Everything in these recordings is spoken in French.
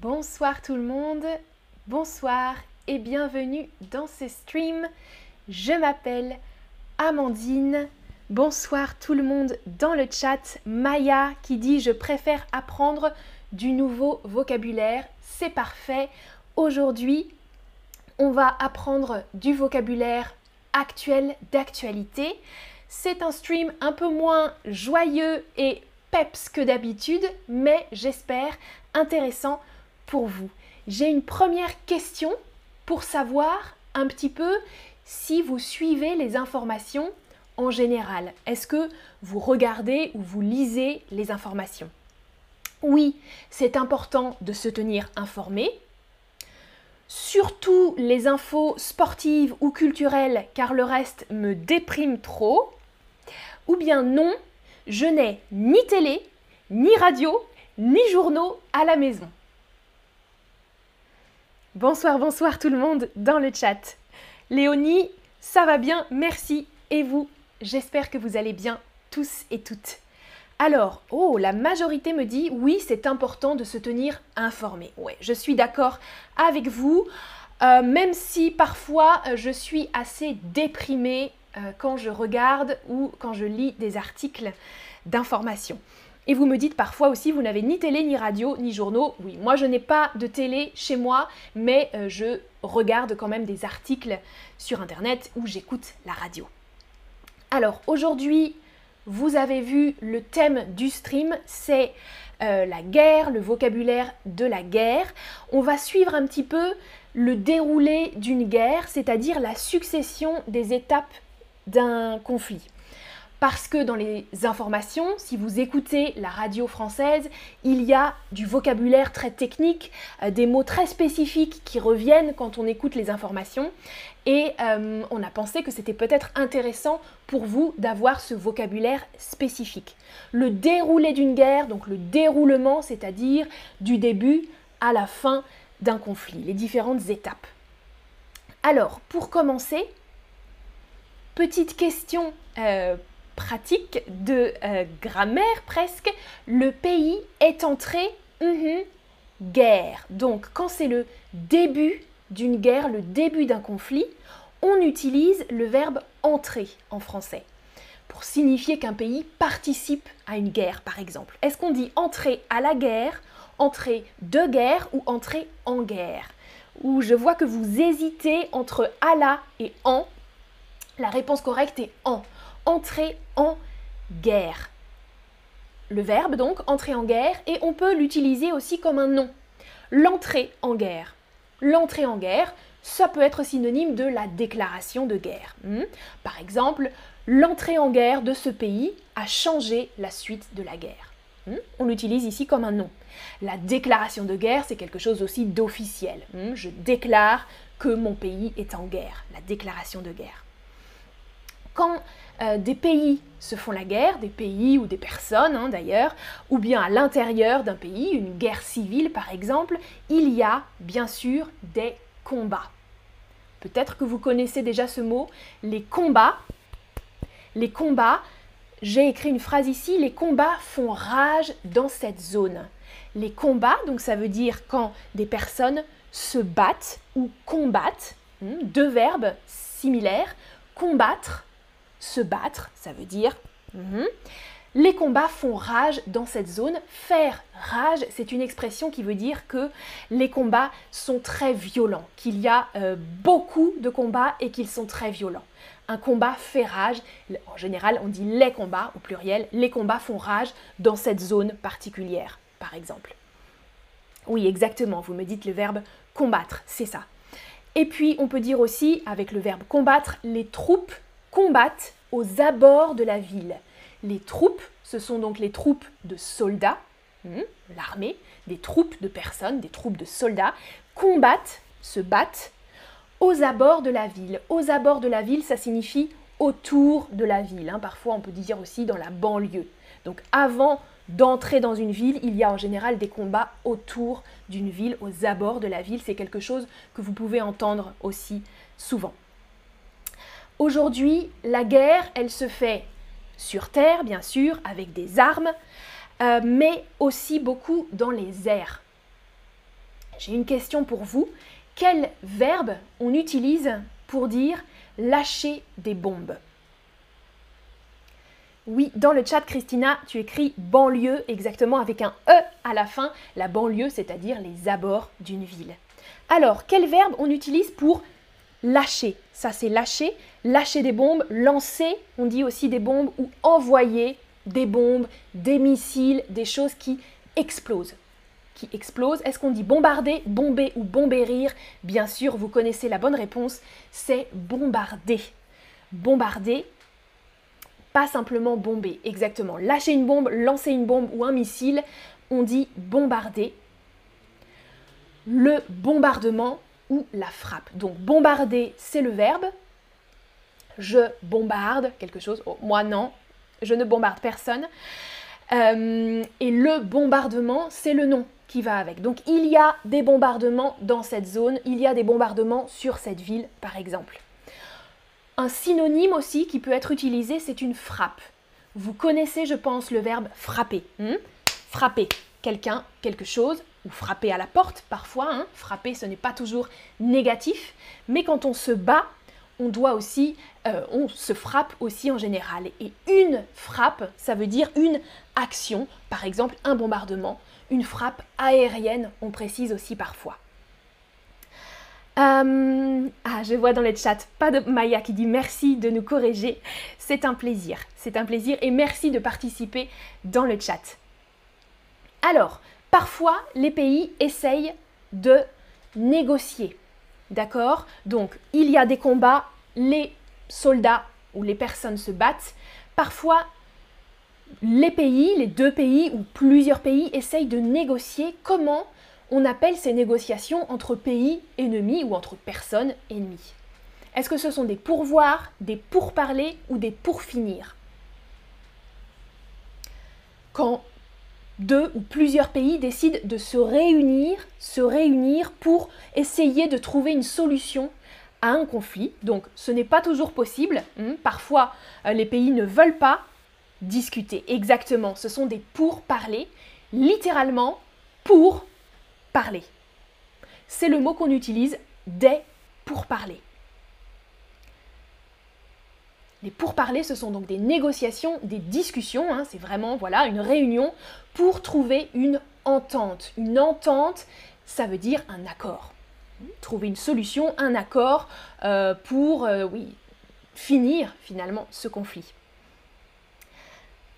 Bonsoir tout le monde, bonsoir et bienvenue dans ce stream. Je m'appelle Amandine. Bonsoir tout le monde dans le chat. Maya qui dit je préfère apprendre du nouveau vocabulaire. C'est parfait. Aujourd'hui, on va apprendre du vocabulaire actuel d'actualité. C'est un stream un peu moins joyeux et peps que d'habitude, mais j'espère intéressant pour vous. J'ai une première question pour savoir un petit peu si vous suivez les informations en général. Est-ce que vous regardez ou vous lisez les informations? Oui, c'est important de se tenir informé, surtout les infos sportives ou culturelles car le reste me déprime trop. Ou bien non, je n'ai ni télé, ni radio, ni journaux à la maison. Bonsoir, bonsoir tout le monde dans le chat. Léonie, ça va bien, merci. Et vous, j'espère que vous allez bien tous et toutes. Alors, oh, la majorité me dit oui, c'est important de se tenir informé. Ouais, je suis d'accord avec vous, euh, même si parfois euh, je suis assez déprimée euh, quand je regarde ou quand je lis des articles d'information. Et vous me dites parfois aussi, vous n'avez ni télé, ni radio, ni journaux. Oui, moi je n'ai pas de télé chez moi, mais euh, je regarde quand même des articles sur Internet ou j'écoute la radio. Alors aujourd'hui, vous avez vu le thème du stream, c'est euh, la guerre, le vocabulaire de la guerre. On va suivre un petit peu le déroulé d'une guerre, c'est-à-dire la succession des étapes d'un conflit parce que dans les informations, si vous écoutez la radio française, il y a du vocabulaire très technique, euh, des mots très spécifiques qui reviennent quand on écoute les informations. Et euh, on a pensé que c'était peut-être intéressant pour vous d'avoir ce vocabulaire spécifique. Le déroulé d'une guerre, donc le déroulement, c'est-à-dire du début à la fin d'un conflit, les différentes étapes. Alors, pour commencer, petite question euh, pratique de euh, grammaire presque, le pays est entré mhm, guerre. Donc quand c'est le début d'une guerre, le début d'un conflit, on utilise le verbe entrer en français pour signifier qu'un pays participe à une guerre par exemple. Est-ce qu'on dit entrer à la guerre, entrer de guerre ou entrer en guerre? Ou je vois que vous hésitez entre à la et en. La réponse correcte est en entrer en guerre. Le verbe donc, entrer en guerre, et on peut l'utiliser aussi comme un nom. L'entrée en guerre. L'entrée en guerre, ça peut être synonyme de la déclaration de guerre. Hmm? Par exemple, l'entrée en guerre de ce pays a changé la suite de la guerre. Hmm? On l'utilise ici comme un nom. La déclaration de guerre, c'est quelque chose aussi d'officiel. Hmm? Je déclare que mon pays est en guerre. La déclaration de guerre. Quand euh, des pays se font la guerre, des pays ou des personnes hein, d'ailleurs, ou bien à l'intérieur d'un pays, une guerre civile par exemple, il y a bien sûr des combats. Peut-être que vous connaissez déjà ce mot, les combats. Les combats, j'ai écrit une phrase ici, les combats font rage dans cette zone. Les combats, donc ça veut dire quand des personnes se battent ou combattent, hmm, deux verbes similaires, combattre se battre, ça veut dire mhm. les combats font rage dans cette zone. Faire rage, c'est une expression qui veut dire que les combats sont très violents, qu'il y a euh, beaucoup de combats et qu'ils sont très violents. Un combat fait rage, en général on dit les combats au pluriel, les combats font rage dans cette zone particulière, par exemple. Oui, exactement, vous me dites le verbe combattre, c'est ça. Et puis on peut dire aussi, avec le verbe combattre, les troupes combattent aux abords de la ville. Les troupes, ce sont donc les troupes de soldats, hmm, l'armée, des troupes de personnes, des troupes de soldats, combattent, se battent aux abords de la ville. Aux abords de la ville, ça signifie autour de la ville. Hein. Parfois, on peut dire aussi dans la banlieue. Donc avant d'entrer dans une ville, il y a en général des combats autour d'une ville, aux abords de la ville. C'est quelque chose que vous pouvez entendre aussi souvent. Aujourd'hui, la guerre, elle se fait sur terre, bien sûr, avec des armes, euh, mais aussi beaucoup dans les airs. j'ai une question pour vous. Quel verbe on utilise pour dire lâcher des bombes oui, dans le chat, Christina, tu écris banlieue exactement avec un E à la fin, la banlieue, c'est-à-dire les abords d'une ville. Alors, quel verbe on utilise pour lâcher Ça, c'est lâcher, lâcher des bombes, lancer, on dit aussi des bombes, ou envoyer des bombes, des missiles, des choses qui explosent. Qui explosent. Est-ce qu'on dit bombarder, bomber ou bombérir? Bien sûr, vous connaissez la bonne réponse, c'est bombarder. Bombarder, pas simplement bomber, exactement. Lâcher une bombe, lancer une bombe ou un missile, on dit bombarder. Le bombardement ou la frappe. Donc bombarder, c'est le verbe. Je bombarde quelque chose. Oh, moi non, je ne bombarde personne. Euh, et le bombardement, c'est le nom qui va avec. Donc il y a des bombardements dans cette zone, il y a des bombardements sur cette ville, par exemple. Un synonyme aussi qui peut être utilisé, c'est une frappe. Vous connaissez, je pense, le verbe frapper. Hmm? frapper quelqu'un, quelque chose, ou frapper à la porte parfois. Hein. frapper, ce n'est pas toujours négatif, mais quand on se bat, on doit aussi, euh, on se frappe aussi en général. Et une frappe, ça veut dire une action, par exemple un bombardement, une frappe aérienne, on précise aussi parfois. Euh, ah, je vois dans le chat, pas de Maya qui dit merci de nous corriger. C'est un plaisir, c'est un plaisir et merci de participer dans le chat. Alors, parfois, les pays essayent de négocier. D'accord? Donc, il y a des combats, les soldats ou les personnes se battent. Parfois, les pays, les deux pays ou plusieurs pays essayent de négocier comment on appelle ces négociations entre pays ennemis ou entre personnes ennemies Est-ce que ce sont des pourvoirs, des pourparlers ou des pourfinir Quand deux ou plusieurs pays décident de se réunir, se réunir pour essayer de trouver une solution à un conflit. Donc ce n'est pas toujours possible. Hmm, parfois, euh, les pays ne veulent pas discuter. Exactement, ce sont des pourparlers, littéralement pour parler. C'est le mot qu'on utilise des pourparlers. Les pourparlers, ce sont donc des négociations, des discussions, hein, c'est vraiment voilà, une réunion pour trouver une entente. Une entente, ça veut dire un accord. Trouver une solution, un accord euh, pour euh, oui, finir finalement ce conflit.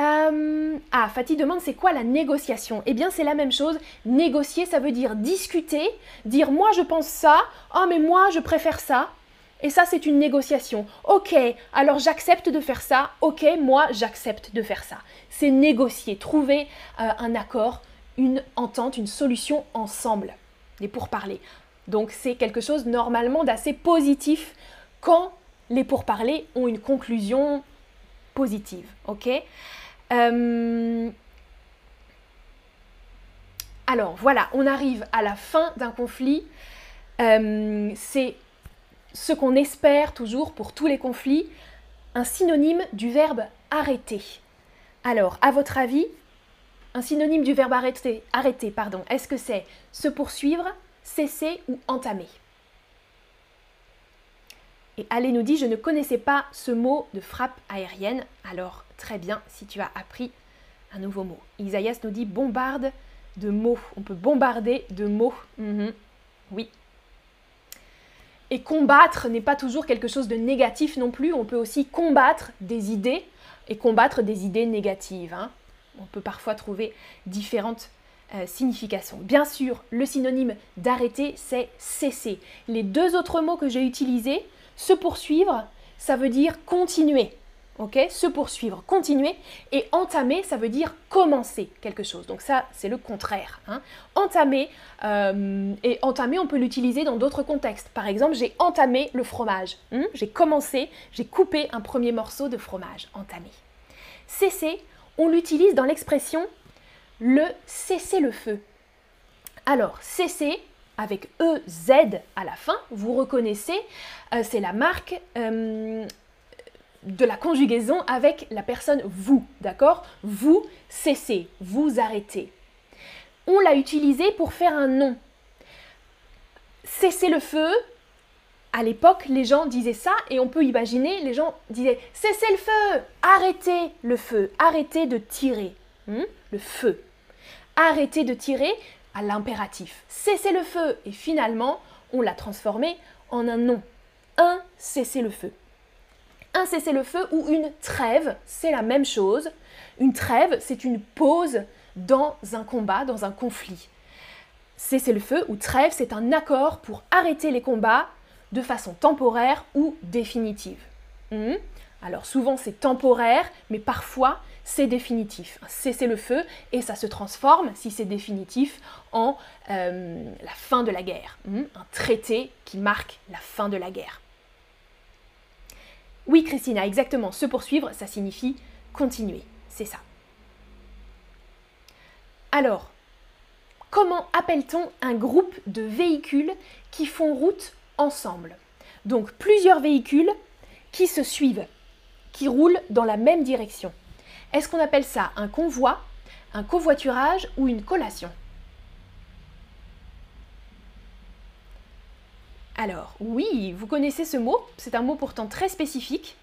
Euh, ah, Fatih demande c'est quoi la négociation? Eh bien, c'est la même chose. Négocier, ça veut dire discuter, dire moi je pense ça, oh mais moi je préfère ça. Et ça, c'est une négociation. Ok, alors j'accepte de faire ça. Ok, moi j'accepte de faire ça. C'est négocier, trouver euh, un accord, une entente, une solution ensemble. Et pour parler. Donc, c'est quelque chose normalement d'assez positif quand les pourparlers ont une conclusion positive. Ok euh, alors voilà, on arrive à la fin d'un conflit. Euh, c'est ce qu'on espère toujours pour tous les conflits, un synonyme du verbe arrêter. Alors, à votre avis, un synonyme du verbe arrêter, arrêter pardon, est-ce que c'est se poursuivre, cesser ou entamer? Et allez nous dit, je ne connaissais pas ce mot de frappe aérienne, alors très bien si tu as appris un nouveau mot. Isaïas nous dit bombarde de mots. On peut bombarder de mots. Mhm. Oui. Et combattre n'est pas toujours quelque chose de négatif non plus. On peut aussi combattre des idées et combattre des idées négatives. Hein. On peut parfois trouver différentes euh, significations. Bien sûr, le synonyme d'arrêter, c'est cesser. Les deux autres mots que j'ai utilisés, se poursuivre, ça veut dire continuer ok Se poursuivre, continuer. Et entamer, ça veut dire commencer quelque chose. Donc ça, c'est le contraire. Hein. Entamer, euh, et entamer, on peut l'utiliser dans d'autres contextes. Par exemple, j'ai entamé le fromage. Hein. j'ai commencé, j'ai coupé un premier morceau de fromage. Entamer. Cesser, on l'utilise dans l'expression le cesser le feu. Alors, cesser, avec EZ à la fin, vous reconnaissez, euh, c'est la marque euh, de la conjugaison avec la personne vous, d'accord? Vous cessez, vous arrêtez. On l'a utilisé pour faire un nom. cesser le feu, à l'époque, les gens disaient ça et on peut imaginer, les gens disaient cessez le feu, arrêtez le feu, arrêtez de tirer. Hmm? le feu. Arrêtez de tirer à l'impératif. Cessez le feu. Et finalement, on l'a transformé en un nom. Un cessez le feu. Un cessez le feu ou une trêve, c'est la même chose. Une trêve, c'est une pause dans un combat, dans un conflit. Cessez le feu ou trêve, c'est un accord pour arrêter les combats de façon temporaire ou définitive. Hmm? Alors souvent c'est temporaire, mais parfois c'est définitif. Cessez le feu et ça se transforme, si c'est définitif, en euh, la fin de la guerre. Hmm? Un traité qui marque la fin de la guerre. Oui, Christina, exactement. Se poursuivre, ça signifie continuer. C'est ça. Alors, comment appelle-t-on un groupe de véhicules qui font route ensemble? Donc, plusieurs véhicules qui se suivent, qui roulent dans la même direction. Est-ce qu'on appelle ça un convoi, un covoiturage ou une collation? Alors, oui, vous connaissez ce mot, c'est un mot pourtant très spécifique.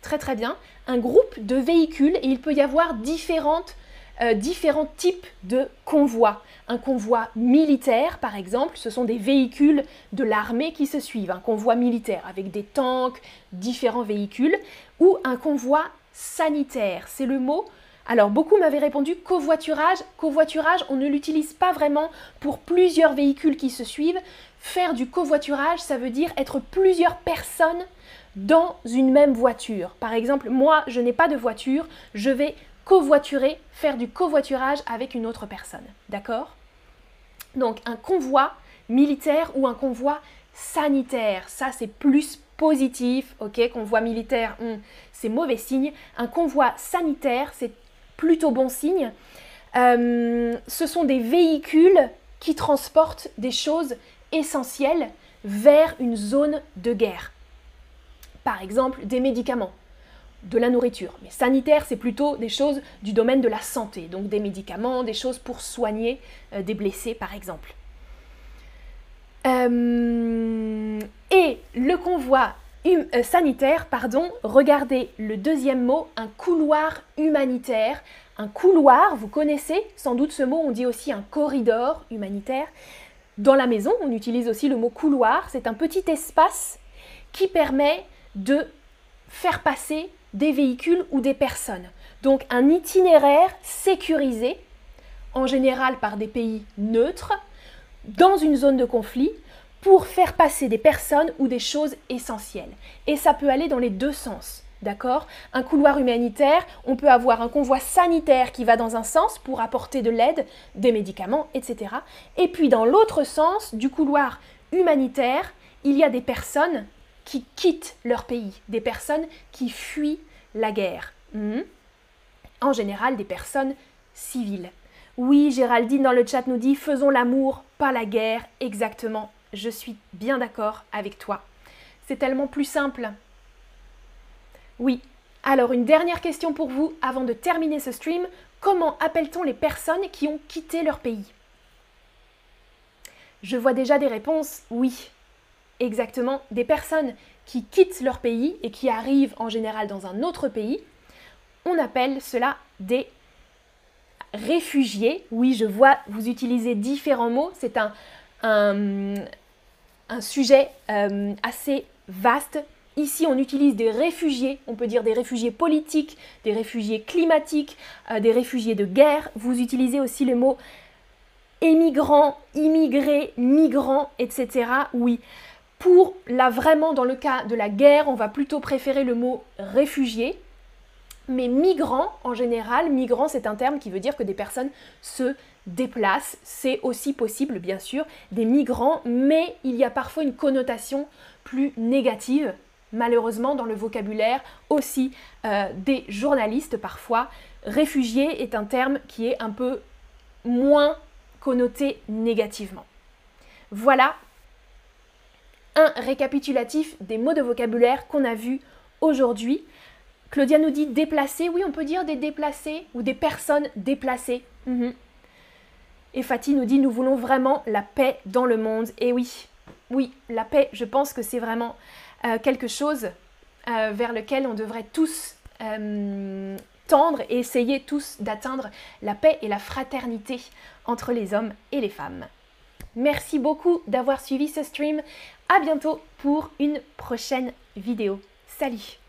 Très très bien. Un groupe de véhicules, et il peut y avoir euh, différents types de convois. Un convoi militaire, par exemple, ce sont des véhicules de l'armée qui se suivent. Un convoi militaire avec des tanks, différents véhicules. Ou un convoi sanitaire. C'est le mot. Alors beaucoup m'avaient répondu covoiturage. Covoiturage, on ne l'utilise pas vraiment pour plusieurs véhicules qui se suivent. Faire du covoiturage, ça veut dire être plusieurs personnes dans une même voiture. Par exemple, moi, je n'ai pas de voiture, je vais covoiturer, faire du covoiturage avec une autre personne. D'accord? Donc un convoi militaire ou un convoi sanitaire, ça c'est plus positif, ok? Convoi militaire, hmm, c'est mauvais signe. Un convoi sanitaire, c'est plutôt bon signe. Euh, ce sont des véhicules qui transportent des choses essentielles vers une zone de guerre. Par exemple, des médicaments, de la nourriture. Mais sanitaire, c'est plutôt des choses du domaine de la santé, donc des médicaments, des choses pour soigner euh, des blessés, par exemple. Euh, et le convoi hum, euh, sanitaire, pardon, regardez le deuxième mot, un couloir humanitaire. Un couloir, vous connaissez sans doute ce mot, on dit aussi un corridor humanitaire. Dans la maison, on utilise aussi le mot couloir, c'est un petit espace qui permet de faire passer des véhicules ou des personnes. Donc un itinéraire sécurisé, en général par des pays neutres, dans une zone de conflit pour faire passer des personnes ou des choses essentielles. Et ça peut aller dans les deux sens. D'accord? Un couloir humanitaire, on peut avoir un convoi sanitaire qui va dans un sens pour apporter de l'aide, des médicaments, etc. Et puis dans l'autre sens du couloir humanitaire, il y a des personnes qui quittent leur pays, des personnes qui fuient la guerre. Hmm? En général, des personnes civiles. Oui, Géraldine dans le chat nous dit faisons l'amour, pas la guerre. Exactement, je suis bien d'accord avec toi. C'est tellement plus simple. Oui. Alors une dernière question pour vous avant de terminer ce stream. Comment appelle-t-on les personnes qui ont quitté leur pays? Je vois déjà des réponses oui. Exactement, des personnes qui quittent leur pays et qui arrivent en général dans un autre pays, on appelle cela des réfugiés. Oui, je vois, vous utilisez différents mots. C'est un, sujet euh, assez vaste. Ici, on utilise des réfugiés, on peut dire des réfugiés politiques, des réfugiés climatiques, euh, des réfugiés de guerre. Vous utilisez aussi le mot émigrants, immigrés, migrants, etc. Oui. Pour là, vraiment, dans le cas de la guerre, on va plutôt préférer le mot réfugié. Mais migrants, en général, migrants, c'est un terme qui veut dire que des personnes se déplacent. C'est aussi possible, bien sûr, des migrants, mais il y a parfois une connotation plus négative, malheureusement, dans le vocabulaire aussi euh, des journalistes parfois. Réfugié est un terme qui est un peu moins connoté négativement. Voilà un récapitulatif des mots de vocabulaire qu'on a vus aujourd'hui. Claudia nous dit déplacer. Oui, on peut dire des déplacés ou des personnes déplacées. Mhm. Et Fatih nous dit nous voulons vraiment la paix dans le monde. Et oui, oui, la paix, je pense que c'est vraiment euh, quelque chose euh, vers lequel on devrait tous euh, tendre et essayer tous d'atteindre la paix et la fraternité entre les hommes et les femmes. Merci beaucoup d'avoir suivi ce stream. À bientôt pour une prochaine vidéo. Salut